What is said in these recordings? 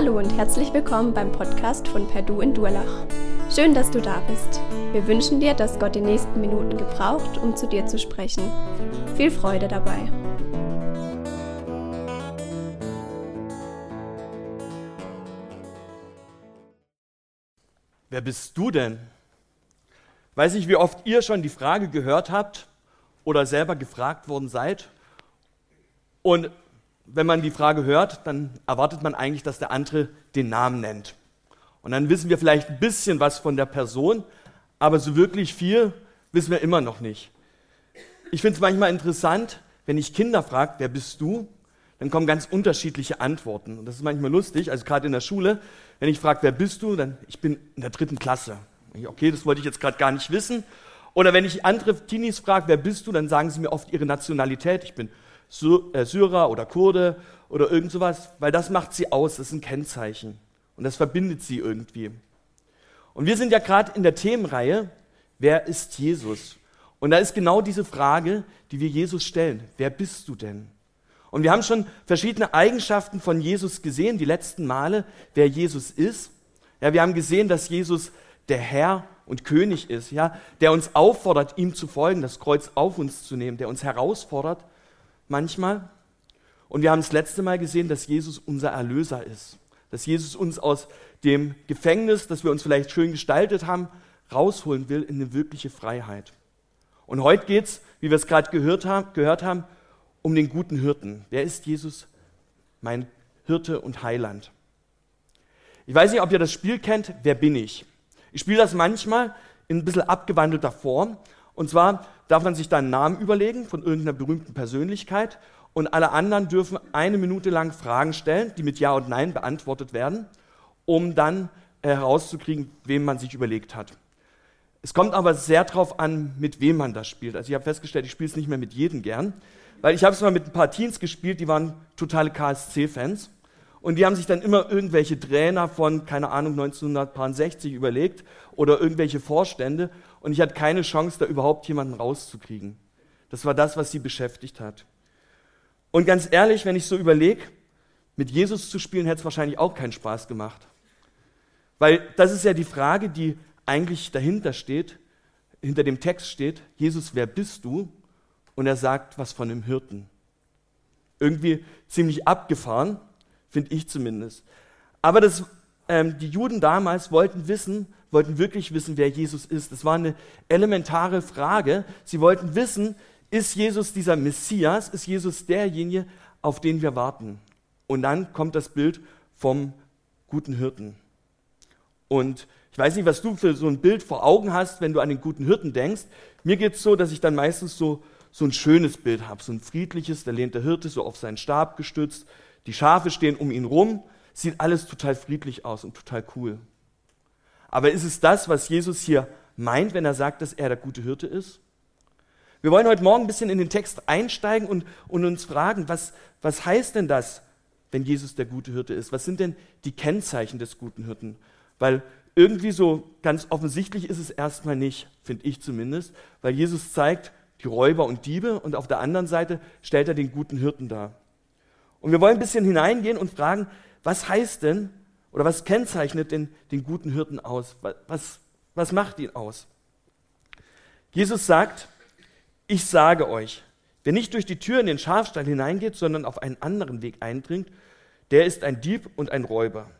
Hallo und herzlich willkommen beim Podcast von Perdu in Durlach. Schön, dass du da bist. Wir wünschen dir, dass Gott die nächsten Minuten gebraucht, um zu dir zu sprechen. Viel Freude dabei. Wer bist du denn? Weiß ich, wie oft ihr schon die Frage gehört habt oder selber gefragt worden seid. Und wenn man die Frage hört, dann erwartet man eigentlich, dass der andere den Namen nennt. Und dann wissen wir vielleicht ein bisschen was von der Person, aber so wirklich viel wissen wir immer noch nicht. Ich finde es manchmal interessant, wenn ich Kinder frage, wer bist du? Dann kommen ganz unterschiedliche Antworten. Und das ist manchmal lustig, also gerade in der Schule, wenn ich frage, wer bist du, dann ich bin in der dritten Klasse. Okay, das wollte ich jetzt gerade gar nicht wissen. Oder wenn ich andere Teenies frage, wer bist du, dann sagen sie mir oft ihre Nationalität. Ich bin Syrer oder Kurde oder irgend sowas, weil das macht sie aus, das ist ein Kennzeichen. Und das verbindet sie irgendwie. Und wir sind ja gerade in der Themenreihe, wer ist Jesus? Und da ist genau diese Frage, die wir Jesus stellen. Wer bist du denn? Und wir haben schon verschiedene Eigenschaften von Jesus gesehen, die letzten Male, wer Jesus ist. Ja, wir haben gesehen, dass Jesus der Herr und König ist, ja, der uns auffordert, ihm zu folgen, das Kreuz auf uns zu nehmen, der uns herausfordert, manchmal. Und wir haben das letzte Mal gesehen, dass Jesus unser Erlöser ist. Dass Jesus uns aus dem Gefängnis, das wir uns vielleicht schön gestaltet haben, rausholen will in eine wirkliche Freiheit. Und heute geht es, wie wir es gerade gehört haben, gehört haben, um den guten Hirten. Wer ist Jesus? Mein Hirte und Heiland. Ich weiß nicht, ob ihr das Spiel kennt. Wer bin ich? Ich spiele das manchmal in ein bisschen abgewandelter Form. Und zwar darf man sich da einen Namen überlegen von irgendeiner berühmten Persönlichkeit und alle anderen dürfen eine Minute lang Fragen stellen, die mit Ja und Nein beantwortet werden, um dann herauszukriegen, wem man sich überlegt hat. Es kommt aber sehr darauf an, mit wem man das spielt. Also ich habe festgestellt, ich spiele es nicht mehr mit jedem gern, weil ich habe es mal mit ein paar Teens gespielt, die waren totale KSC-Fans und die haben sich dann immer irgendwelche Trainer von, keine Ahnung, 1960 überlegt oder irgendwelche Vorstände und ich hatte keine Chance, da überhaupt jemanden rauszukriegen. Das war das, was sie beschäftigt hat. Und ganz ehrlich, wenn ich so überlege, mit Jesus zu spielen, hätte es wahrscheinlich auch keinen Spaß gemacht. Weil das ist ja die Frage, die eigentlich dahinter steht, hinter dem Text steht, Jesus, wer bist du? Und er sagt was von einem Hirten. Irgendwie ziemlich abgefahren, finde ich zumindest. Aber das, ähm, die Juden damals wollten wissen, wollten wirklich wissen, wer Jesus ist. Das war eine elementare Frage. Sie wollten wissen, ist Jesus dieser Messias? Ist Jesus derjenige, auf den wir warten? Und dann kommt das Bild vom guten Hirten. Und ich weiß nicht, was du für so ein Bild vor Augen hast, wenn du an den guten Hirten denkst. Mir geht es so, dass ich dann meistens so, so ein schönes Bild habe, so ein friedliches, da lehnt der Hirte so auf seinen Stab gestützt, die Schafe stehen um ihn rum, sieht alles total friedlich aus und total cool. Aber ist es das, was Jesus hier meint, wenn er sagt, dass er der gute Hirte ist? Wir wollen heute Morgen ein bisschen in den Text einsteigen und, und uns fragen, was, was heißt denn das, wenn Jesus der gute Hirte ist? Was sind denn die Kennzeichen des guten Hirten? Weil irgendwie so ganz offensichtlich ist es erstmal nicht, finde ich zumindest, weil Jesus zeigt die Räuber und Diebe und auf der anderen Seite stellt er den guten Hirten dar. Und wir wollen ein bisschen hineingehen und fragen, was heißt denn oder was kennzeichnet denn den guten Hirten aus? Was, was macht ihn aus? Jesus sagt, ich sage euch, wer nicht durch die Tür in den Schafstall hineingeht, sondern auf einen anderen Weg eindringt, der ist ein Dieb und ein Räuber.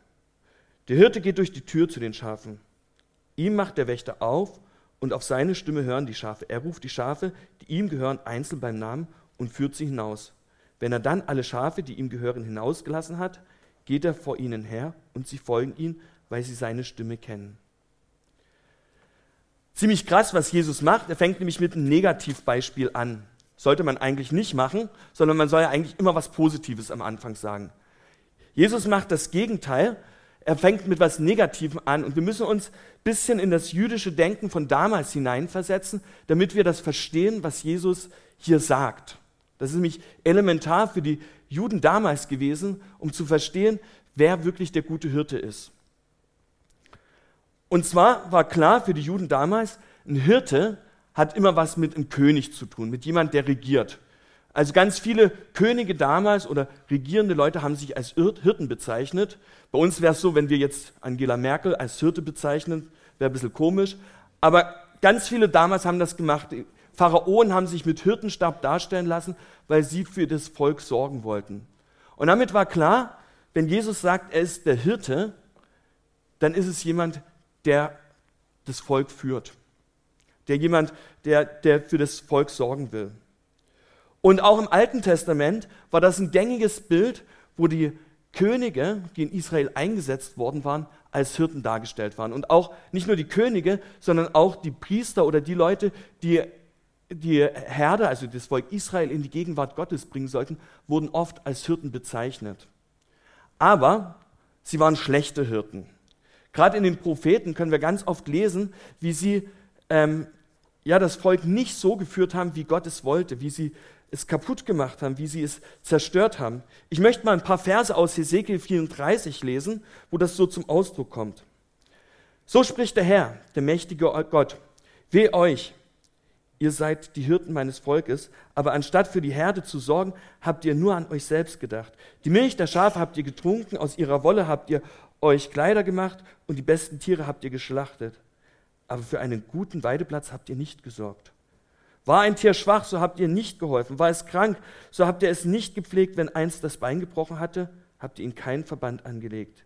Der Hirte geht durch die Tür zu den Schafen. Ihm macht der Wächter auf und auf seine Stimme hören die Schafe. Er ruft die Schafe, die ihm gehören, einzeln beim Namen und führt sie hinaus. Wenn er dann alle Schafe, die ihm gehören, hinausgelassen hat, geht er vor ihnen her und sie folgen ihm, weil sie seine Stimme kennen. Ziemlich krass, was Jesus macht. Er fängt nämlich mit einem Negativbeispiel an. Sollte man eigentlich nicht machen, sondern man soll ja eigentlich immer was Positives am Anfang sagen. Jesus macht das Gegenteil. Er fängt mit was Negativem an und wir müssen uns ein bisschen in das jüdische Denken von damals hineinversetzen, damit wir das verstehen, was Jesus hier sagt. Das ist nämlich elementar für die Juden damals gewesen, um zu verstehen, wer wirklich der gute Hirte ist. Und zwar war klar für die Juden damals, ein Hirte hat immer was mit einem König zu tun, mit jemand, der regiert. Also ganz viele Könige damals oder regierende Leute haben sich als Hirten bezeichnet. Bei uns wäre es so, wenn wir jetzt Angela Merkel als Hirte bezeichnen, wäre ein bisschen komisch. Aber ganz viele damals haben das gemacht. Pharaonen haben sich mit Hirtenstab darstellen lassen, weil sie für das Volk sorgen wollten. Und damit war klar, wenn Jesus sagt, er ist der Hirte, dann ist es jemand, der das Volk führt. Der jemand, der, der für das Volk sorgen will. Und auch im Alten Testament war das ein gängiges Bild, wo die Könige, die in Israel eingesetzt worden waren, als Hirten dargestellt waren. Und auch nicht nur die Könige, sondern auch die Priester oder die Leute, die die Herde, also das Volk Israel, in die Gegenwart Gottes bringen sollten, wurden oft als Hirten bezeichnet. Aber sie waren schlechte Hirten. Gerade in den Propheten können wir ganz oft lesen, wie sie ähm, ja, das Volk nicht so geführt haben, wie Gott es wollte, wie sie es kaputt gemacht haben, wie sie es zerstört haben. Ich möchte mal ein paar Verse aus Hesekiel 34 lesen, wo das so zum Ausdruck kommt. So spricht der Herr, der mächtige Gott. Weh euch, ihr seid die Hirten meines Volkes, aber anstatt für die Herde zu sorgen, habt ihr nur an euch selbst gedacht. Die Milch der Schafe habt ihr getrunken, aus ihrer Wolle habt ihr euch Kleider gemacht und die besten Tiere habt ihr geschlachtet. Aber für einen guten Weideplatz habt ihr nicht gesorgt. War ein Tier schwach, so habt ihr nicht geholfen. War es krank, so habt ihr es nicht gepflegt. Wenn eins das Bein gebrochen hatte, habt ihr ihm keinen Verband angelegt.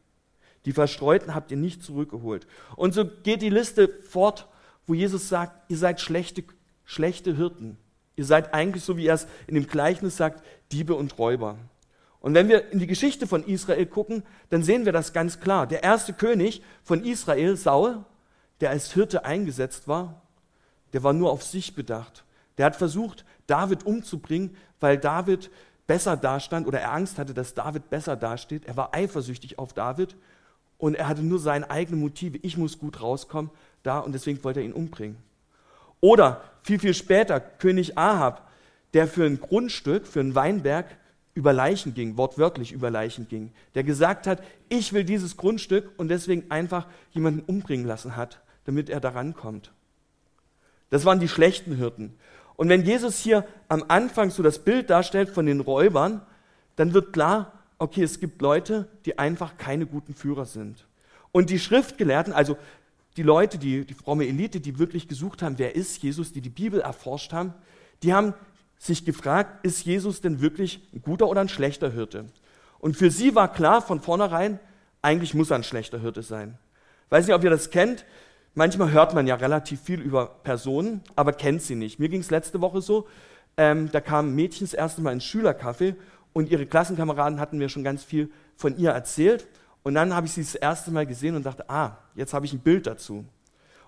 Die Verstreuten habt ihr nicht zurückgeholt. Und so geht die Liste fort, wo Jesus sagt, ihr seid schlechte, schlechte Hirten. Ihr seid eigentlich, so wie er es in dem Gleichnis sagt, Diebe und Räuber. Und wenn wir in die Geschichte von Israel gucken, dann sehen wir das ganz klar. Der erste König von Israel, Saul, der als Hirte eingesetzt war, der war nur auf sich bedacht. Der hat versucht, David umzubringen, weil David besser dastand oder er Angst hatte, dass David besser dasteht. Er war eifersüchtig auf David und er hatte nur seine eigenen Motive. Ich muss gut rauskommen da und deswegen wollte er ihn umbringen. Oder viel, viel später König Ahab, der für ein Grundstück, für einen Weinberg über Leichen ging, wortwörtlich über Leichen ging, der gesagt hat, ich will dieses Grundstück und deswegen einfach jemanden umbringen lassen hat, damit er daran kommt. Das waren die schlechten Hirten. Und wenn Jesus hier am Anfang so das Bild darstellt von den Räubern, dann wird klar, okay, es gibt Leute, die einfach keine guten Führer sind. Und die Schriftgelehrten, also die Leute, die, die fromme Elite, die wirklich gesucht haben, wer ist Jesus, die die Bibel erforscht haben, die haben sich gefragt, ist Jesus denn wirklich ein guter oder ein schlechter Hirte? Und für sie war klar von vornherein, eigentlich muss er ein schlechter Hirte sein. weiß nicht, ob ihr das kennt. Manchmal hört man ja relativ viel über Personen, aber kennt sie nicht. Mir ging es letzte Woche so, ähm, da kam Mädchen das erste Mal ins Schülercafé und ihre Klassenkameraden hatten mir schon ganz viel von ihr erzählt. Und dann habe ich sie das erste Mal gesehen und dachte, ah, jetzt habe ich ein Bild dazu.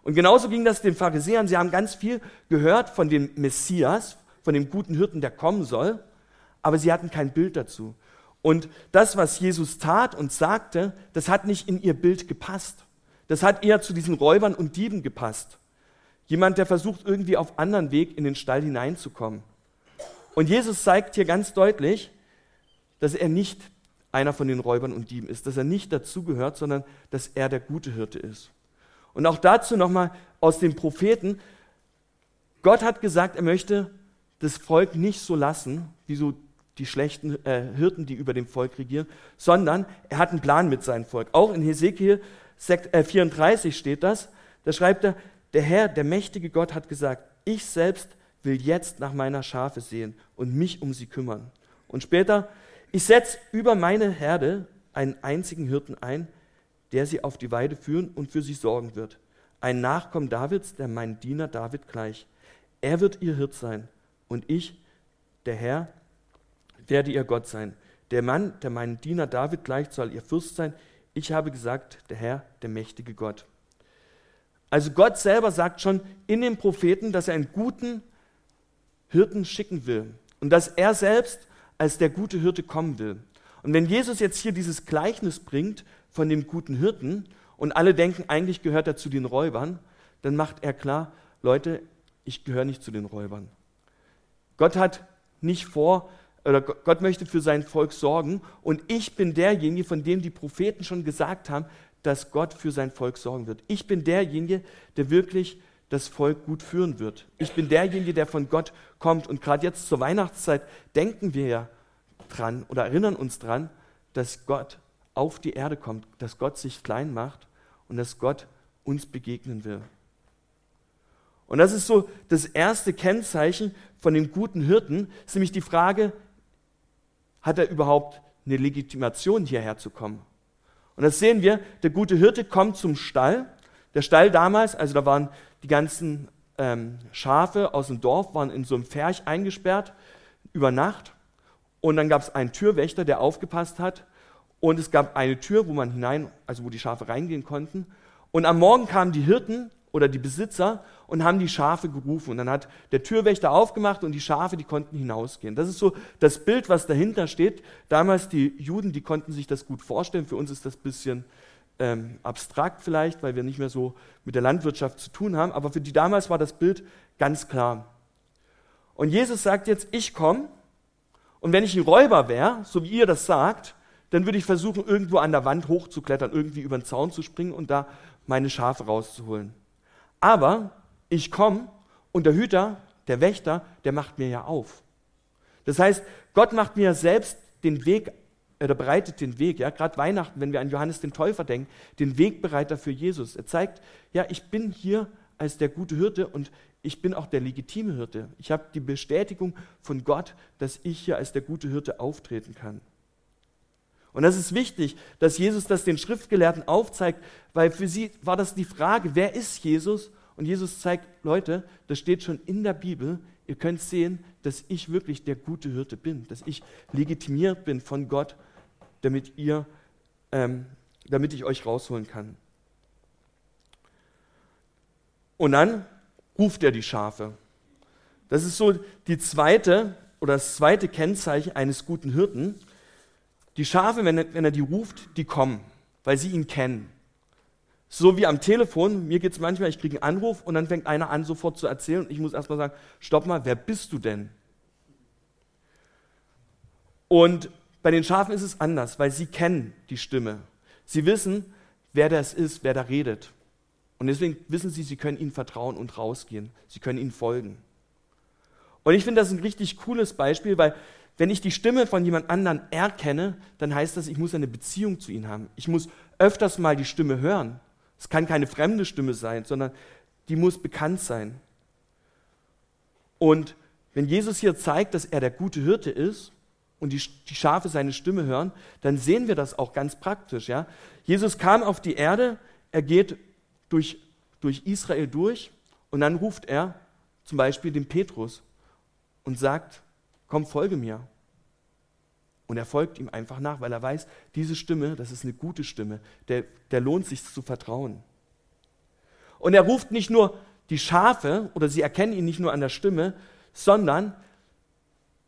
Und genauso ging das den Pharisäern. Sie haben ganz viel gehört von dem Messias, von dem guten Hirten, der kommen soll, aber sie hatten kein Bild dazu. Und das, was Jesus tat und sagte, das hat nicht in ihr Bild gepasst. Das hat eher zu diesen Räubern und Dieben gepasst. Jemand, der versucht, irgendwie auf anderen Weg in den Stall hineinzukommen. Und Jesus zeigt hier ganz deutlich, dass er nicht einer von den Räubern und Dieben ist, dass er nicht dazugehört, sondern dass er der gute Hirte ist. Und auch dazu nochmal aus den Propheten. Gott hat gesagt, er möchte das Volk nicht so lassen, wie so die schlechten äh, Hirten, die über dem Volk regieren, sondern er hat einen Plan mit seinem Volk. Auch in Hesekiel 34 äh, steht das, da schreibt er, der Herr, der mächtige Gott hat gesagt, ich selbst will jetzt nach meiner Schafe sehen und mich um sie kümmern. Und später, ich setze über meine Herde einen einzigen Hirten ein, der sie auf die Weide führen und für sie sorgen wird. Ein Nachkommen Davids, der mein Diener David gleich. Er wird ihr Hirt sein und ich, der Herr, werde ihr Gott sein. Der Mann, der meinen Diener David gleicht, soll ihr Fürst sein. Ich habe gesagt, der Herr, der mächtige Gott. Also Gott selber sagt schon in den Propheten, dass er einen guten Hirten schicken will und dass er selbst als der gute Hirte kommen will. Und wenn Jesus jetzt hier dieses Gleichnis bringt von dem guten Hirten und alle denken, eigentlich gehört er zu den Räubern, dann macht er klar, Leute, ich gehöre nicht zu den Räubern. Gott hat nicht vor, oder Gott möchte für sein Volk sorgen und ich bin derjenige, von dem die Propheten schon gesagt haben, dass Gott für sein Volk sorgen wird. Ich bin derjenige, der wirklich das Volk gut führen wird. Ich bin derjenige, der von Gott kommt. Und gerade jetzt zur Weihnachtszeit denken wir ja dran oder erinnern uns dran, dass Gott auf die Erde kommt, dass Gott sich klein macht und dass Gott uns begegnen will. Und das ist so das erste Kennzeichen von dem guten Hirten, ist nämlich die Frage, hat er überhaupt eine Legitimation hierher zu kommen? Und das sehen wir, der gute Hirte kommt zum Stall. Der Stall damals, also da waren die ganzen ähm, Schafe aus dem Dorf, waren in so einem Pferch eingesperrt über Nacht. Und dann gab es einen Türwächter, der aufgepasst hat. Und es gab eine Tür, wo man hinein, also wo die Schafe reingehen konnten. Und am Morgen kamen die Hirten oder die Besitzer und haben die Schafe gerufen. Und dann hat der Türwächter aufgemacht und die Schafe, die konnten hinausgehen. Das ist so das Bild, was dahinter steht. Damals die Juden, die konnten sich das gut vorstellen. Für uns ist das ein bisschen ähm, abstrakt vielleicht, weil wir nicht mehr so mit der Landwirtschaft zu tun haben. Aber für die damals war das Bild ganz klar. Und Jesus sagt jetzt, ich komme und wenn ich ein Räuber wäre, so wie ihr das sagt, dann würde ich versuchen, irgendwo an der Wand hochzuklettern, irgendwie über den Zaun zu springen und da meine Schafe rauszuholen. Aber ich komme und der Hüter, der Wächter, der macht mir ja auf. Das heißt, Gott macht mir selbst den Weg, oder bereitet den Weg, ja, gerade Weihnachten, wenn wir an Johannes den Täufer denken, den Wegbereiter für Jesus. Er zeigt, ja, ich bin hier als der gute Hirte und ich bin auch der legitime Hirte. Ich habe die Bestätigung von Gott, dass ich hier als der gute Hirte auftreten kann. Und das ist wichtig, dass Jesus das den Schriftgelehrten aufzeigt, weil für sie war das die Frage, wer ist Jesus? Und Jesus zeigt, Leute, das steht schon in der Bibel, ihr könnt sehen, dass ich wirklich der gute Hirte bin, dass ich legitimiert bin von Gott, damit ihr, ähm, damit ich euch rausholen kann. Und dann ruft er die Schafe. Das ist so die zweite oder das zweite Kennzeichen eines guten Hirten. Die Schafe, wenn er, wenn er die ruft, die kommen, weil sie ihn kennen. So wie am Telefon, mir geht es manchmal, ich kriege einen Anruf und dann fängt einer an, sofort zu erzählen und ich muss erstmal sagen, stopp mal, wer bist du denn? Und bei den Schafen ist es anders, weil sie kennen die Stimme. Sie wissen, wer das ist, wer da redet. Und deswegen wissen sie, sie können ihnen vertrauen und rausgehen. Sie können ihnen folgen. Und ich finde das ein richtig cooles Beispiel, weil wenn ich die Stimme von jemand anderen erkenne, dann heißt das, ich muss eine Beziehung zu ihm haben. Ich muss öfters mal die Stimme hören. Es kann keine fremde Stimme sein, sondern die muss bekannt sein. Und wenn Jesus hier zeigt, dass er der gute Hirte ist und die, die Schafe seine Stimme hören, dann sehen wir das auch ganz praktisch. Ja? Jesus kam auf die Erde, er geht durch, durch Israel durch und dann ruft er zum Beispiel den Petrus und sagt, komm, folge mir. Und er folgt ihm einfach nach, weil er weiß, diese Stimme, das ist eine gute Stimme, der, der lohnt sich zu vertrauen. Und er ruft nicht nur die Schafe oder sie erkennen ihn nicht nur an der Stimme, sondern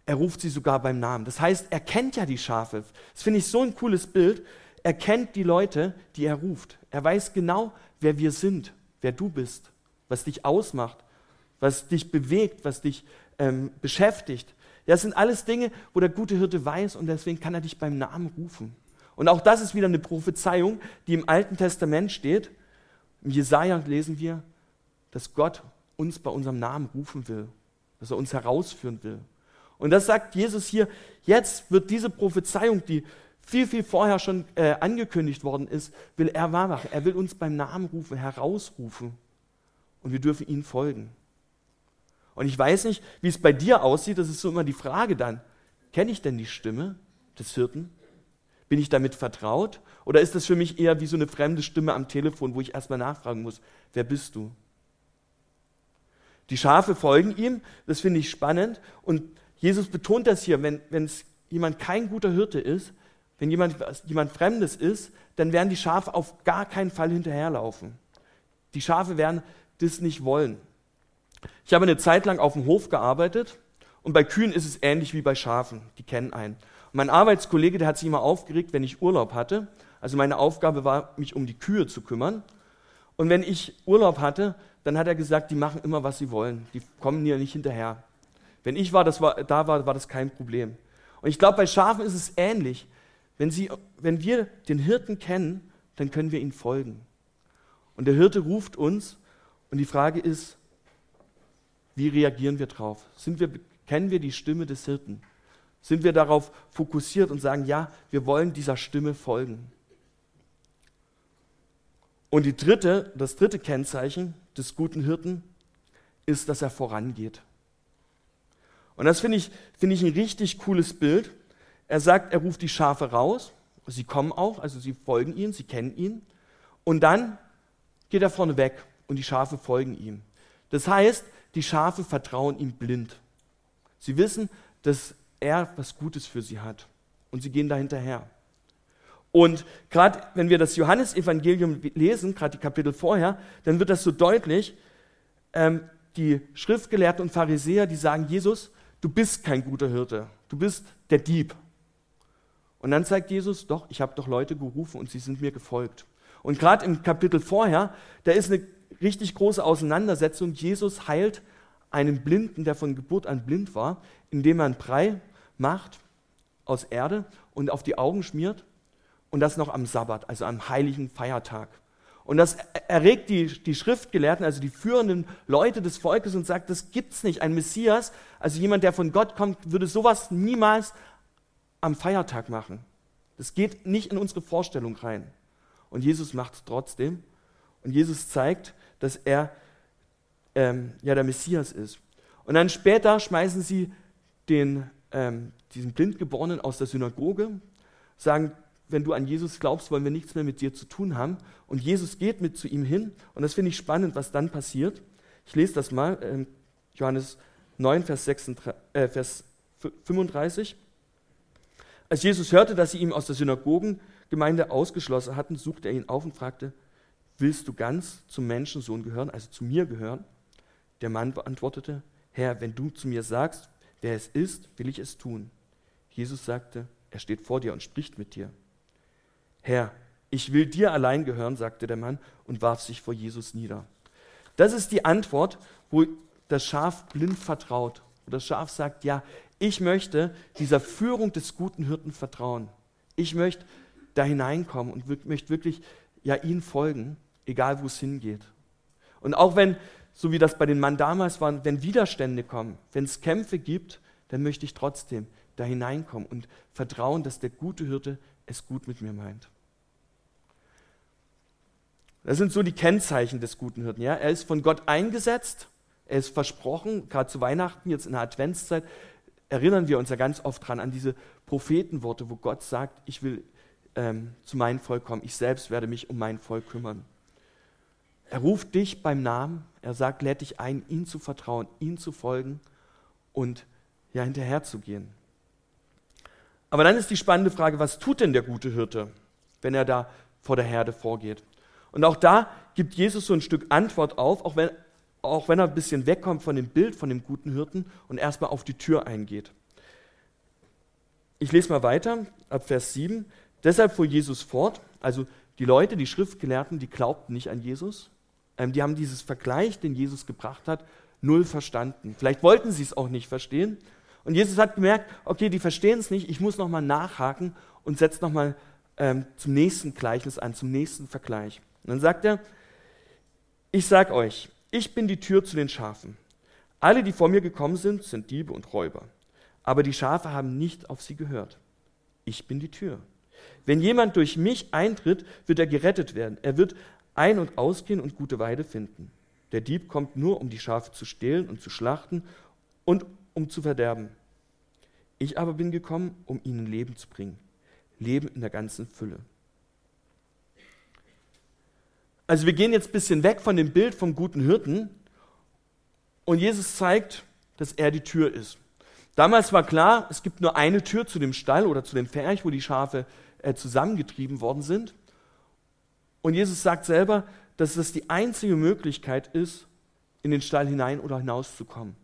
er ruft sie sogar beim Namen. Das heißt, er kennt ja die Schafe. Das finde ich so ein cooles Bild. Er kennt die Leute, die er ruft. Er weiß genau, wer wir sind, wer du bist, was dich ausmacht, was dich bewegt, was dich ähm, beschäftigt. Ja, das sind alles Dinge, wo der gute Hirte weiß und deswegen kann er dich beim Namen rufen. Und auch das ist wieder eine Prophezeiung, die im Alten Testament steht. Im Jesaja lesen wir, dass Gott uns bei unserem Namen rufen will, dass er uns herausführen will. Und das sagt Jesus hier, jetzt wird diese Prophezeiung, die viel, viel vorher schon äh, angekündigt worden ist, will er wahr machen. Er will uns beim Namen rufen, herausrufen. Und wir dürfen ihm folgen. Und ich weiß nicht, wie es bei dir aussieht, das ist so immer die Frage dann. Kenne ich denn die Stimme des Hirten? Bin ich damit vertraut? Oder ist das für mich eher wie so eine fremde Stimme am Telefon, wo ich erstmal nachfragen muss, wer bist du? Die Schafe folgen ihm, das finde ich spannend. Und Jesus betont das hier, wenn es jemand kein guter Hirte ist, wenn jemand, jemand Fremdes ist, dann werden die Schafe auf gar keinen Fall hinterherlaufen. Die Schafe werden das nicht wollen. Ich habe eine Zeit lang auf dem Hof gearbeitet und bei Kühen ist es ähnlich wie bei Schafen, die kennen einen. Und mein Arbeitskollege, der hat sich immer aufgeregt, wenn ich Urlaub hatte. Also meine Aufgabe war, mich um die Kühe zu kümmern. Und wenn ich Urlaub hatte, dann hat er gesagt, die machen immer, was sie wollen. Die kommen hier nicht hinterher. Wenn ich war, das war, da war, war das kein Problem. Und ich glaube, bei Schafen ist es ähnlich. Wenn, sie, wenn wir den Hirten kennen, dann können wir ihm folgen. Und der Hirte ruft uns Und die Frage ist, wie reagieren wir drauf? Sind wir, kennen wir die Stimme des Hirten? Sind wir darauf fokussiert und sagen, ja, wir wollen dieser Stimme folgen? Und die dritte, das dritte Kennzeichen des guten Hirten ist, dass er vorangeht. Und das finde ich, find ich ein richtig cooles Bild. Er sagt, er ruft die Schafe raus. Sie kommen auch, also sie folgen ihm, sie kennen ihn. Und dann geht er vorne weg und die Schafe folgen ihm. Das heißt, die Schafe vertrauen ihm blind. Sie wissen, dass er was Gutes für sie hat. Und sie gehen da hinterher. Und gerade wenn wir das Johannesevangelium lesen, gerade die Kapitel vorher, dann wird das so deutlich. Ähm, die Schriftgelehrten und Pharisäer, die sagen, Jesus, du bist kein guter Hirte, du bist der Dieb. Und dann sagt Jesus, doch, ich habe doch Leute gerufen und sie sind mir gefolgt. Und gerade im Kapitel vorher, da ist eine richtig große Auseinandersetzung. Jesus heilt einen Blinden, der von Geburt an blind war, indem er einen Brei macht aus Erde und auf die Augen schmiert und das noch am Sabbat, also am heiligen Feiertag. Und das erregt die, die Schriftgelehrten, also die führenden Leute des Volkes und sagt, das gibt's nicht. Ein Messias, also jemand, der von Gott kommt, würde sowas niemals am Feiertag machen. Das geht nicht in unsere Vorstellung rein. Und Jesus macht es trotzdem. Und Jesus zeigt, dass er ähm, ja der Messias ist. Und dann später schmeißen sie den, ähm, diesen Blindgeborenen aus der Synagoge, sagen, wenn du an Jesus glaubst, wollen wir nichts mehr mit dir zu tun haben. Und Jesus geht mit zu ihm hin. Und das finde ich spannend, was dann passiert. Ich lese das mal, ähm, Johannes 9, Vers, 36, äh, Vers 35. Als Jesus hörte, dass sie ihn aus der Synagogengemeinde ausgeschlossen hatten, suchte er ihn auf und fragte, willst du ganz zum Menschensohn gehören, also zu mir gehören? Der Mann beantwortete, Herr, wenn du zu mir sagst, wer es ist, will ich es tun. Jesus sagte, er steht vor dir und spricht mit dir. Herr, ich will dir allein gehören, sagte der Mann und warf sich vor Jesus nieder. Das ist die Antwort, wo das Schaf blind vertraut. Und das Schaf sagt, ja, ich möchte dieser Führung des guten Hirten vertrauen. Ich möchte da hineinkommen und möchte wirklich ja ihn folgen, egal wo es hingeht. Und auch wenn, so wie das bei den Mann damals war, wenn Widerstände kommen, wenn es Kämpfe gibt, dann möchte ich trotzdem da hineinkommen und vertrauen, dass der gute Hirte es gut mit mir meint. Das sind so die Kennzeichen des guten Hirten. Ja? Er ist von Gott eingesetzt, er ist versprochen, gerade zu Weihnachten, jetzt in der Adventszeit, erinnern wir uns ja ganz oft dran an diese Prophetenworte, wo Gott sagt, ich will ähm, zu meinem Volk kommen, ich selbst werde mich um mein Volk kümmern. Er ruft dich beim Namen, er sagt, lädt dich ein, ihm zu vertrauen, ihm zu folgen und ja hinterher zu gehen. Aber dann ist die spannende Frage, was tut denn der gute Hirte, wenn er da vor der Herde vorgeht? Und auch da gibt Jesus so ein Stück Antwort auf, auch wenn auch wenn er ein bisschen wegkommt von dem Bild von dem guten Hirten und erstmal auf die Tür eingeht. Ich lese mal weiter, ab Vers 7. Deshalb fuhr Jesus fort, also die Leute, die Schriftgelehrten, die glaubten nicht an Jesus. Ähm, die haben dieses Vergleich, den Jesus gebracht hat, null verstanden. Vielleicht wollten sie es auch nicht verstehen. Und Jesus hat gemerkt, okay, die verstehen es nicht, ich muss nochmal nachhaken und setze nochmal ähm, zum nächsten Gleichnis an, zum nächsten Vergleich. Und dann sagt er, ich sage euch, ich bin die Tür zu den Schafen. Alle, die vor mir gekommen sind, sind Diebe und Räuber. Aber die Schafe haben nicht auf sie gehört. Ich bin die Tür. Wenn jemand durch mich eintritt, wird er gerettet werden. Er wird ein- und ausgehen und gute Weide finden. Der Dieb kommt nur, um die Schafe zu stehlen und zu schlachten und um zu verderben. Ich aber bin gekommen, um ihnen Leben zu bringen. Leben in der ganzen Fülle. Also wir gehen jetzt ein bisschen weg von dem Bild vom guten Hirten und Jesus zeigt, dass er die Tür ist. Damals war klar, es gibt nur eine Tür zu dem Stall oder zu dem Ferch, wo die Schafe äh, zusammengetrieben worden sind. Und Jesus sagt selber, dass das die einzige Möglichkeit ist, in den Stall hinein oder hinauszukommen.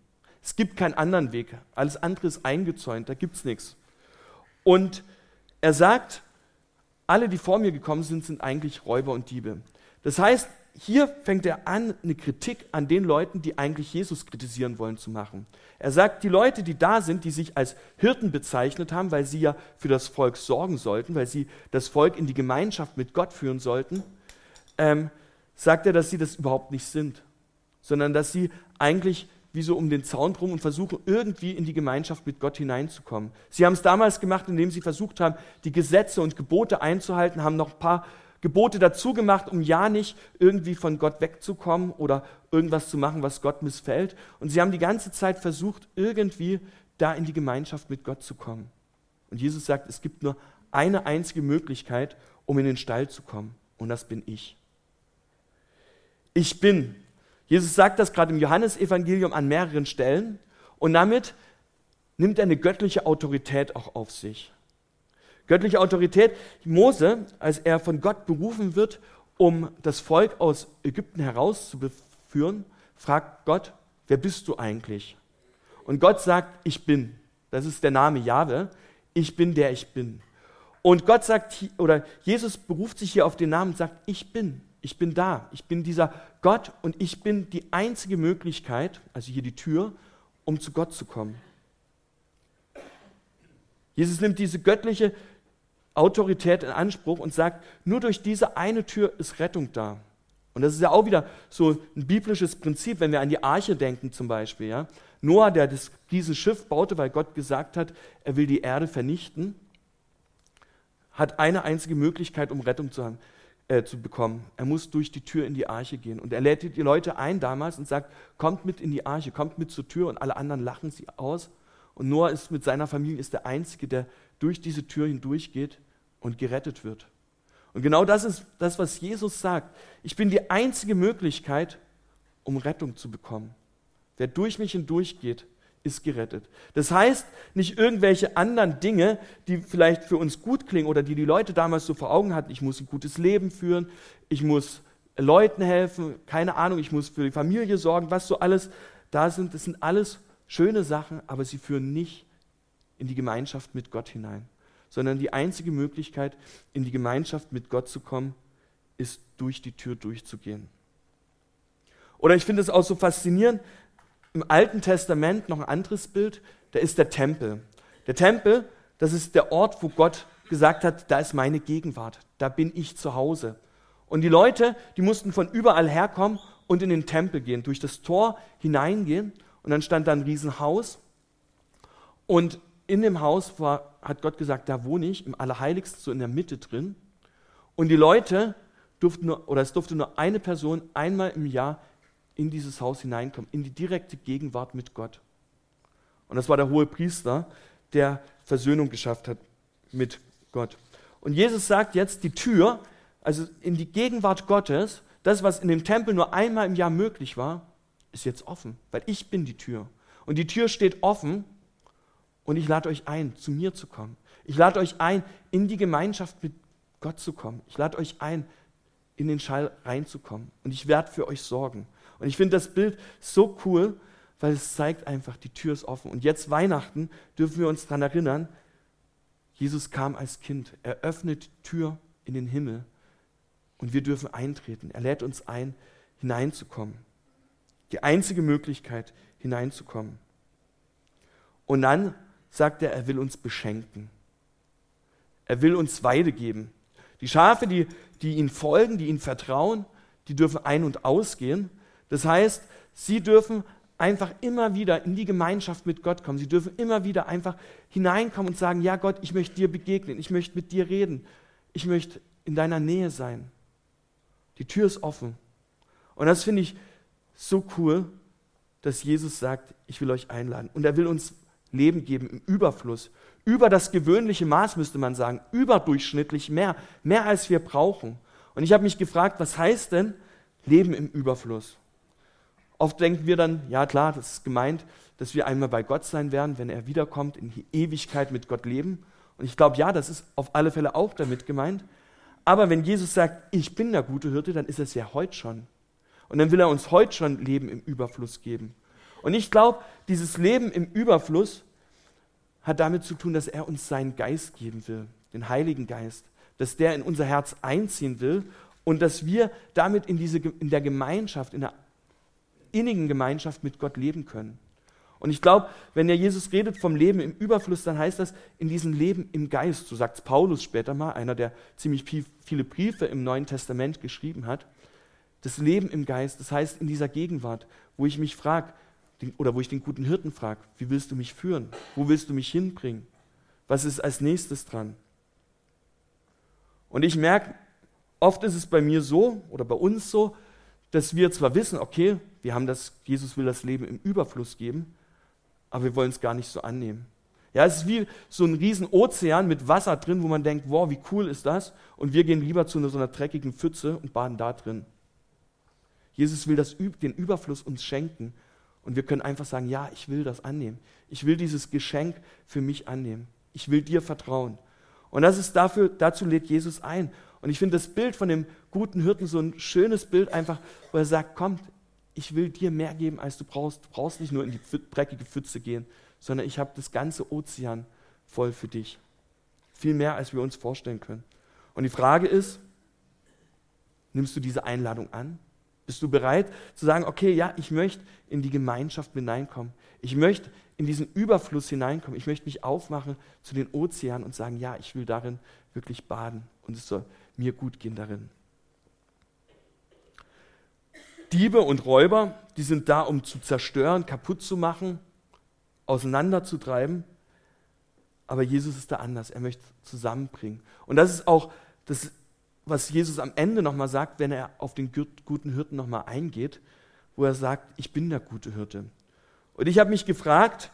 Es gibt keinen anderen Weg. Alles andere ist eingezäunt, da gibt es nichts. Und er sagt, alle, die vor mir gekommen sind, sind eigentlich Räuber und Diebe. Das heißt, hier fängt er an, eine Kritik an den Leuten, die eigentlich Jesus kritisieren wollen, zu machen. Er sagt, die Leute, die da sind, die sich als Hirten bezeichnet haben, weil sie ja für das Volk sorgen sollten, weil sie das Volk in die Gemeinschaft mit Gott führen sollten, ähm, sagt er, dass sie das überhaupt nicht sind. sondern dass sie eigentlich wie so um den Zaun drum und versuchen irgendwie in die Gemeinschaft mit Gott hineinzukommen. Sie haben es damals gemacht, indem sie versucht haben, die Gesetze und Gebote einzuhalten, haben noch ein paar Gebote dazu gemacht, um ja nicht irgendwie von Gott wegzukommen oder irgendwas zu machen, was Gott missfällt. Und sie haben die ganze Zeit versucht, irgendwie da in die Gemeinschaft mit Gott zu kommen. Und Jesus sagt, es gibt nur eine einzige Möglichkeit, um in den Stall zu kommen. Und das bin ich. Ich bin. Jesus sagt das gerade im Johannesevangelium an mehreren Stellen. Und damit nimmt er eine göttliche Autorität auch auf sich. Göttliche Autorität. Mose, als er von Gott berufen wird, um das Volk aus Ägypten herauszuführen, fragt Gott, wer bist du eigentlich? Und Gott sagt, ich bin. Das ist der Name Jahwe. Ich bin der ich bin. Und Gott sagt, oder Jesus beruft sich hier auf den Namen und sagt, ich bin, ich bin da, ich bin dieser Gott und ich bin die einzige Möglichkeit, also hier die Tür, um zu Gott zu kommen. Jesus nimmt diese göttliche Autorität in Anspruch und sagt, nur durch diese eine Tür ist Rettung da. Und das ist ja auch wieder so ein biblisches Prinzip, wenn wir an die Arche denken zum Beispiel. Ja? Noah, der das, dieses Schiff baute, weil Gott gesagt hat, er will die Erde vernichten hat eine einzige Möglichkeit, um Rettung zu, haben, äh, zu bekommen. Er muss durch die Tür in die Arche gehen. Und er lädt die Leute ein damals und sagt, kommt mit in die Arche, kommt mit zur Tür und alle anderen lachen sie aus. Und Noah ist mit seiner Familie ist der Einzige, der durch diese Tür hindurchgeht und gerettet wird. Und genau das ist das, was Jesus sagt. Ich bin die einzige Möglichkeit, um Rettung zu bekommen. Wer durch mich hindurchgeht, ist gerettet. Das heißt, nicht irgendwelche anderen Dinge, die vielleicht für uns gut klingen oder die die Leute damals so vor Augen hatten. Ich muss ein gutes Leben führen, ich muss Leuten helfen, keine Ahnung, ich muss für die Familie sorgen, was so alles da sind. Das sind alles schöne Sachen, aber sie führen nicht in die Gemeinschaft mit Gott hinein, sondern die einzige Möglichkeit, in die Gemeinschaft mit Gott zu kommen, ist durch die Tür durchzugehen. Oder ich finde es auch so faszinierend, im Alten Testament noch ein anderes Bild, da ist der Tempel. Der Tempel, das ist der Ort, wo Gott gesagt hat, da ist meine Gegenwart, da bin ich zu Hause. Und die Leute, die mussten von überall herkommen und in den Tempel gehen, durch das Tor hineingehen. Und dann stand da ein Riesenhaus. Und in dem Haus war, hat Gott gesagt, da wohne ich, im Allerheiligsten, so in der Mitte drin. Und die Leute durften nur, oder es durfte nur eine Person einmal im Jahr in dieses Haus hineinkommen, in die direkte Gegenwart mit Gott. Und das war der hohe Priester, der Versöhnung geschafft hat mit Gott. Und Jesus sagt jetzt, die Tür, also in die Gegenwart Gottes, das, was in dem Tempel nur einmal im Jahr möglich war, ist jetzt offen, weil ich bin die Tür. Und die Tür steht offen und ich lade euch ein, zu mir zu kommen. Ich lade euch ein, in die Gemeinschaft mit Gott zu kommen. Ich lade euch ein, in den Schall reinzukommen. Und ich werde für euch sorgen. Und ich finde das Bild so cool, weil es zeigt einfach, die Tür ist offen. Und jetzt Weihnachten dürfen wir uns daran erinnern, Jesus kam als Kind. Er öffnet die Tür in den Himmel und wir dürfen eintreten. Er lädt uns ein, hineinzukommen. Die einzige Möglichkeit, hineinzukommen. Und dann sagt er, er will uns beschenken. Er will uns Weide geben. Die Schafe, die, die ihn folgen, die ihm vertrauen, die dürfen ein- und ausgehen. Das heißt, sie dürfen einfach immer wieder in die Gemeinschaft mit Gott kommen. Sie dürfen immer wieder einfach hineinkommen und sagen, ja Gott, ich möchte dir begegnen, ich möchte mit dir reden, ich möchte in deiner Nähe sein. Die Tür ist offen. Und das finde ich so cool, dass Jesus sagt, ich will euch einladen. Und er will uns Leben geben im Überfluss. Über das gewöhnliche Maß müsste man sagen, überdurchschnittlich mehr, mehr als wir brauchen. Und ich habe mich gefragt, was heißt denn Leben im Überfluss? Oft denken wir dann, ja klar, das ist gemeint, dass wir einmal bei Gott sein werden, wenn er wiederkommt, in Ewigkeit mit Gott leben. Und ich glaube, ja, das ist auf alle Fälle auch damit gemeint. Aber wenn Jesus sagt, ich bin der gute Hirte, dann ist es ja heute schon. Und dann will er uns heute schon Leben im Überfluss geben. Und ich glaube, dieses Leben im Überfluss hat damit zu tun, dass er uns seinen Geist geben will, den Heiligen Geist, dass der in unser Herz einziehen will und dass wir damit in, diese, in der Gemeinschaft, in der innigen Gemeinschaft mit Gott leben können. Und ich glaube, wenn der Jesus redet vom Leben im Überfluss, dann heißt das in diesem Leben im Geist. So sagt Paulus später mal, einer, der ziemlich viele Briefe im Neuen Testament geschrieben hat. das Leben im Geist, das heißt in dieser Gegenwart, wo ich mich frage, oder wo ich den guten Hirten frage, wie willst du mich führen? Wo willst du mich hinbringen? Was ist als nächstes dran? Und ich merke, oft ist es bei mir so oder bei uns so, dass wir zwar wissen, okay, wir haben das, Jesus will das Leben im Überfluss geben, aber wir wollen es gar nicht so annehmen. Ja, es ist wie so ein riesen Ozean mit Wasser drin, wo man denkt, wow, wie cool ist das? Und wir gehen lieber zu so einer dreckigen Pfütze und baden da drin. Jesus will das, den Überfluss uns schenken und wir können einfach sagen, ja, ich will das annehmen. Ich will dieses Geschenk für mich annehmen. Ich will dir vertrauen. Und das ist dafür, dazu lädt Jesus ein. Und ich finde das Bild von dem guten Hirten so ein schönes Bild einfach, wo er sagt, komm, ich will dir mehr geben, als du brauchst. Du brauchst nicht nur in die dreckige Pfütze gehen, sondern ich habe das ganze Ozean voll für dich. Viel mehr, als wir uns vorstellen können. Und die Frage ist, nimmst du diese Einladung an? Bist du bereit zu sagen, okay, ja, ich möchte in die Gemeinschaft hineinkommen. Ich möchte in diesen Überfluss hineinkommen. Ich möchte mich aufmachen zu den Ozeanen und sagen, ja, ich will darin wirklich baden und es soll mir gut gehen darin. Diebe und Räuber, die sind da, um zu zerstören, kaputt zu machen, auseinanderzutreiben. Aber Jesus ist da anders. Er möchte zusammenbringen. Und das ist auch das, was Jesus am Ende nochmal sagt, wenn er auf den guten Hirten nochmal eingeht, wo er sagt, ich bin der gute Hirte. Und ich habe mich gefragt,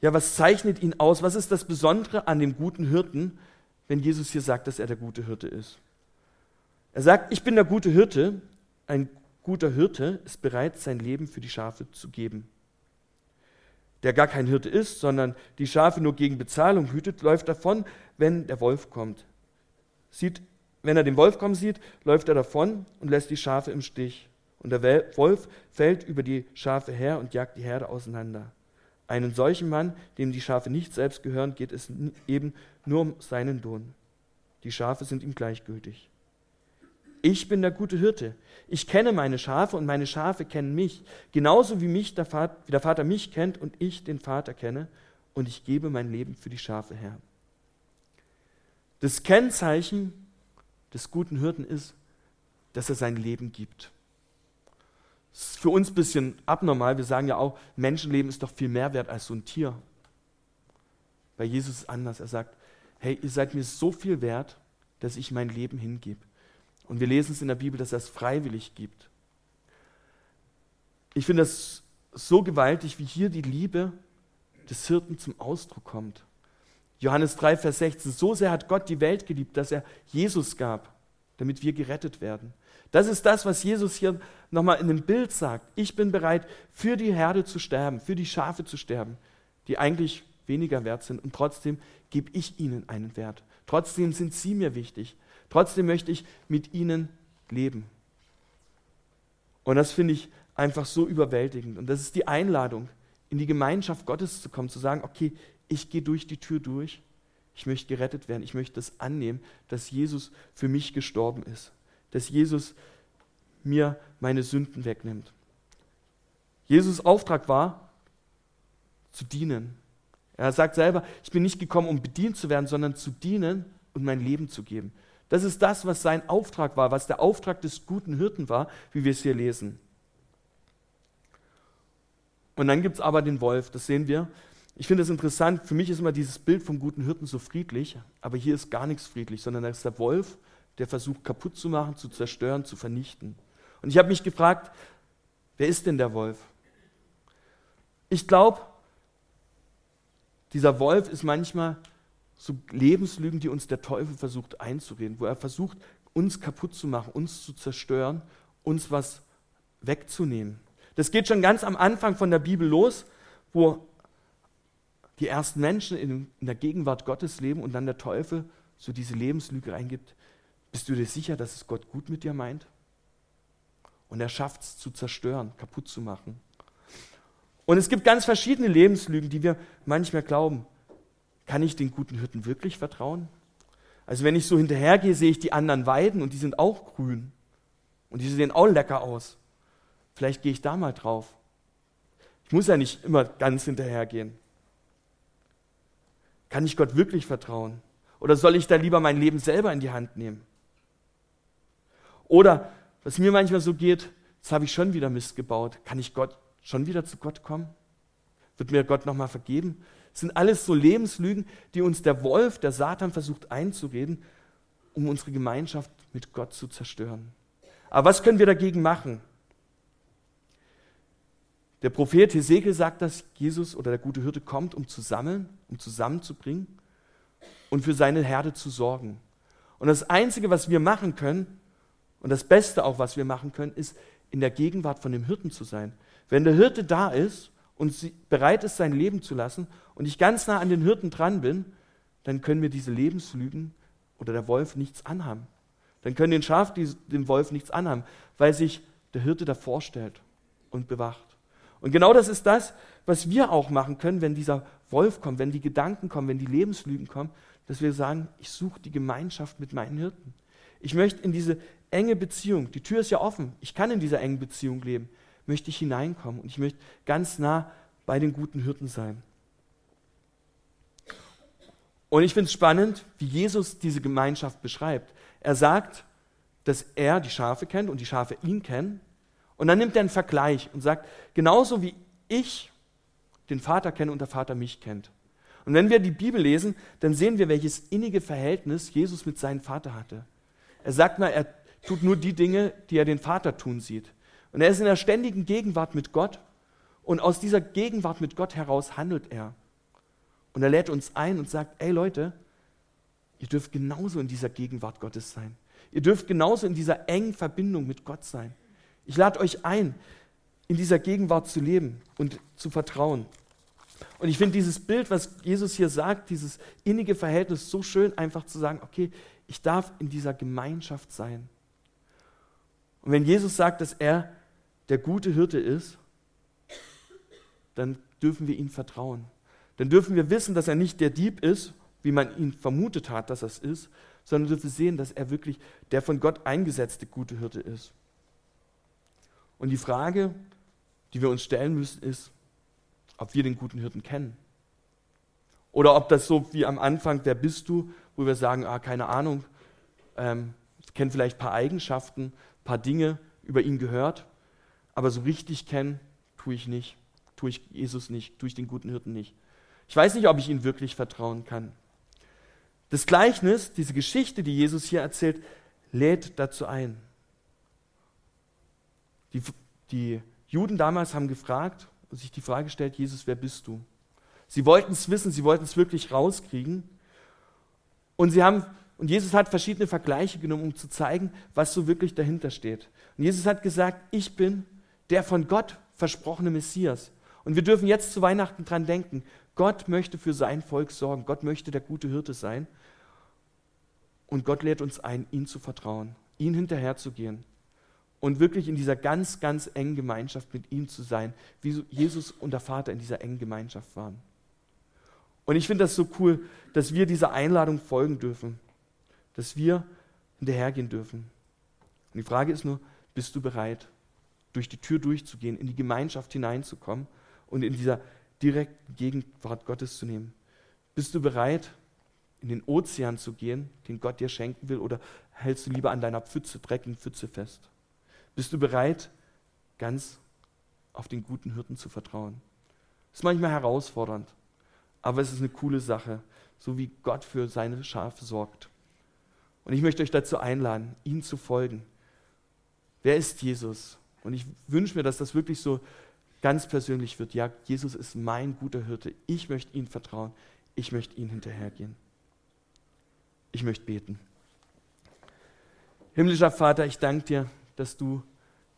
ja, was zeichnet ihn aus? Was ist das Besondere an dem guten Hirten, wenn Jesus hier sagt, dass er der gute Hirte ist? Er sagt, ich bin der gute Hirte. Ein guter Hirte ist bereit, sein Leben für die Schafe zu geben. Der gar kein Hirte ist, sondern die Schafe nur gegen Bezahlung hütet, läuft davon, wenn der Wolf kommt. Sieht, wenn er den Wolf kommen sieht, läuft er davon und lässt die Schafe im Stich. Und der Wolf fällt über die Schafe her und jagt die Herde auseinander. Einen solchen Mann, dem die Schafe nicht selbst gehören, geht es eben nur um seinen Lohn. Die Schafe sind ihm gleichgültig. Ich bin der gute Hirte. Ich kenne meine Schafe und meine Schafe kennen mich. Genauso wie, mich der Vater, wie der Vater mich kennt und ich den Vater kenne. Und ich gebe mein Leben für die Schafe her. Das Kennzeichen des guten Hirten ist, dass er sein Leben gibt. Das ist für uns ein bisschen abnormal. Wir sagen ja auch, Menschenleben ist doch viel mehr wert als so ein Tier. Bei Jesus ist es anders. Er sagt, hey, ihr seid mir so viel wert, dass ich mein Leben hingebe. Und wir lesen es in der Bibel, dass er es freiwillig gibt. Ich finde das so gewaltig, wie hier die Liebe des Hirten zum Ausdruck kommt. Johannes 3, Vers 16. So sehr hat Gott die Welt geliebt, dass er Jesus gab, damit wir gerettet werden. Das ist das, was Jesus hier nochmal in dem Bild sagt. Ich bin bereit, für die Herde zu sterben, für die Schafe zu sterben, die eigentlich weniger wert sind. Und trotzdem gebe ich ihnen einen Wert. Trotzdem sind sie mir wichtig. Trotzdem möchte ich mit ihnen leben. Und das finde ich einfach so überwältigend. Und das ist die Einladung, in die Gemeinschaft Gottes zu kommen, zu sagen, okay, ich gehe durch die Tür durch, ich möchte gerettet werden, ich möchte das annehmen, dass Jesus für mich gestorben ist, dass Jesus mir meine Sünden wegnimmt. Jesus Auftrag war, zu dienen. Er sagt selber, ich bin nicht gekommen, um bedient zu werden, sondern zu dienen und mein Leben zu geben. Das ist das, was sein Auftrag war, was der Auftrag des guten Hirten war, wie wir es hier lesen. Und dann gibt es aber den Wolf, das sehen wir. Ich finde es interessant, für mich ist immer dieses Bild vom guten Hirten so friedlich, aber hier ist gar nichts friedlich, sondern da ist der Wolf, der versucht kaputt zu machen, zu zerstören, zu vernichten. Und ich habe mich gefragt, wer ist denn der Wolf? Ich glaube, dieser Wolf ist manchmal so Lebenslügen, die uns der Teufel versucht einzureden, wo er versucht, uns kaputt zu machen, uns zu zerstören, uns was wegzunehmen. Das geht schon ganz am Anfang von der Bibel los, wo die ersten Menschen in, in der Gegenwart Gottes leben und dann der Teufel so diese Lebenslüge reingibt. Bist du dir sicher, dass es Gott gut mit dir meint? Und er schafft es zu zerstören, kaputt zu machen. Und es gibt ganz verschiedene Lebenslügen, die wir manchmal glauben. Kann ich den guten Hirten wirklich vertrauen? Also wenn ich so hinterhergehe, sehe ich die anderen Weiden und die sind auch grün. Und die sehen auch lecker aus. Vielleicht gehe ich da mal drauf. Ich muss ja nicht immer ganz hinterhergehen. Kann ich Gott wirklich vertrauen? Oder soll ich da lieber mein Leben selber in die Hand nehmen? Oder Was mir manchmal so geht, jetzt habe ich schon wieder Mist gebaut. Kann ich Gott schon wieder zu Gott kommen? Wird mir Gott nochmal vergeben? Das sind alles so Lebenslügen, die uns der Wolf, der Satan versucht einzureden, um unsere Gemeinschaft mit Gott zu zerstören. Aber was können wir dagegen machen? Der Prophet Hesekiel sagt, dass Jesus oder der gute Hirte kommt, um zu sammeln, um zusammenzubringen und für seine Herde zu sorgen. Und das Einzige, was wir machen können, und das Beste auch, was wir machen können, ist, in der Gegenwart von dem Hirten zu sein. Wenn der Hirte da ist und bereit ist, sein Leben zu lassen und ich ganz nah an den Hirten dran bin, dann können mir diese Lebenslügen oder der Wolf nichts anhaben. Dann können den Schaf dem Wolf nichts anhaben, weil sich der Hirte davor stellt und bewacht. Und genau das ist das, was wir auch machen können, wenn dieser Wolf kommt, wenn die Gedanken kommen, wenn die Lebenslügen kommen, dass wir sagen, ich suche die Gemeinschaft mit meinen Hirten. Ich möchte in diese enge Beziehung, die Tür ist ja offen, ich kann in dieser engen Beziehung leben, möchte ich hineinkommen und ich möchte ganz nah bei den guten Hirten sein. Und ich finde es spannend, wie Jesus diese Gemeinschaft beschreibt. Er sagt, dass er die Schafe kennt und die Schafe ihn kennen und dann nimmt er einen Vergleich und sagt, genauso wie ich den Vater kenne und der Vater mich kennt. Und wenn wir die Bibel lesen, dann sehen wir, welches innige Verhältnis Jesus mit seinem Vater hatte. Er sagt mal, er tut nur die Dinge, die er den Vater tun sieht. Und er ist in der ständigen Gegenwart mit Gott und aus dieser Gegenwart mit Gott heraus handelt er. Und er lädt uns ein und sagt, ey Leute, ihr dürft genauso in dieser Gegenwart Gottes sein. Ihr dürft genauso in dieser engen Verbindung mit Gott sein. Ich lade euch ein, in dieser Gegenwart zu leben und zu vertrauen. Und ich finde dieses Bild, was Jesus hier sagt, dieses innige Verhältnis so schön, einfach zu sagen, okay, ich darf in dieser Gemeinschaft sein. Und wenn Jesus sagt, dass er der gute Hirte ist, dann dürfen wir ihm vertrauen. Dann dürfen wir wissen, dass er nicht der Dieb ist, wie man ihn vermutet hat, dass er es ist, sondern dürfen sehen, dass er wirklich der von Gott eingesetzte gute Hirte ist. Und die Frage, die wir uns stellen müssen, ist, ob wir den guten Hirten kennen. Oder ob das so wie am Anfang, wer bist du, wo wir sagen, ah, keine Ahnung, ähm, ich kenne vielleicht ein paar Eigenschaften, ein paar Dinge über ihn gehört, aber so richtig kennen tue ich nicht, tue ich Jesus nicht, tue ich den guten Hirten nicht. Ich weiß nicht, ob ich ihm wirklich vertrauen kann. Das Gleichnis, diese Geschichte, die Jesus hier erzählt, lädt dazu ein. Die, die Juden damals haben gefragt sich die Frage gestellt, Jesus, wer bist du? Sie wollten es wissen, sie wollten es wirklich rauskriegen. Und sie haben, und Jesus hat verschiedene Vergleiche genommen, um zu zeigen, was so wirklich dahinter steht. Und Jesus hat gesagt, ich bin der von Gott versprochene Messias. Und wir dürfen jetzt zu Weihnachten dran denken. Gott möchte für sein Volk sorgen. Gott möchte der gute Hirte sein. Und Gott lädt uns ein, ihm zu vertrauen, ihm hinterherzugehen und wirklich in dieser ganz, ganz engen Gemeinschaft mit ihm zu sein, wie Jesus und der Vater in dieser engen Gemeinschaft waren. Und ich finde das so cool, dass wir dieser Einladung folgen dürfen, dass wir hinterhergehen dürfen. Und die Frage ist nur, bist du bereit, durch die Tür durchzugehen, in die Gemeinschaft hineinzukommen und in dieser direkten Gegenwart Gottes zu nehmen? Bist du bereit, in den Ozean zu gehen, den Gott dir schenken will, oder hältst du lieber an deiner Pfütze, dreckigen Pfütze fest? Bist du bereit, ganz auf den guten Hirten zu vertrauen? Ist manchmal herausfordernd, aber es ist eine coole Sache, so wie Gott für seine Schafe sorgt. Und ich möchte euch dazu einladen, ihm zu folgen. Wer ist Jesus? Und ich wünsche mir, dass das wirklich so ganz persönlich wird. Ja, Jesus ist mein guter Hirte. Ich möchte ihm vertrauen. Ich möchte ihm hinterhergehen. Ich möchte beten. Himmlischer Vater, ich danke dir, dass du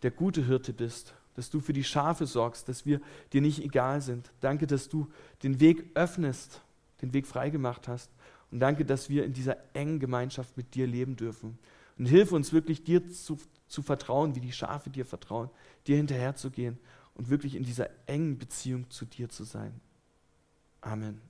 der gute Hirte bist, dass du für die Schafe sorgst, dass wir dir nicht egal sind. Danke, dass du den Weg öffnest, den Weg freigemacht hast. Und danke, dass wir in dieser engen Gemeinschaft mit dir leben dürfen. Und hilf uns wirklich, dir zu, zu vertrauen, wie die Schafe dir vertrauen, dir hinterherzugehen und wirklich in dieser engen Beziehung zu dir zu sein. Amen.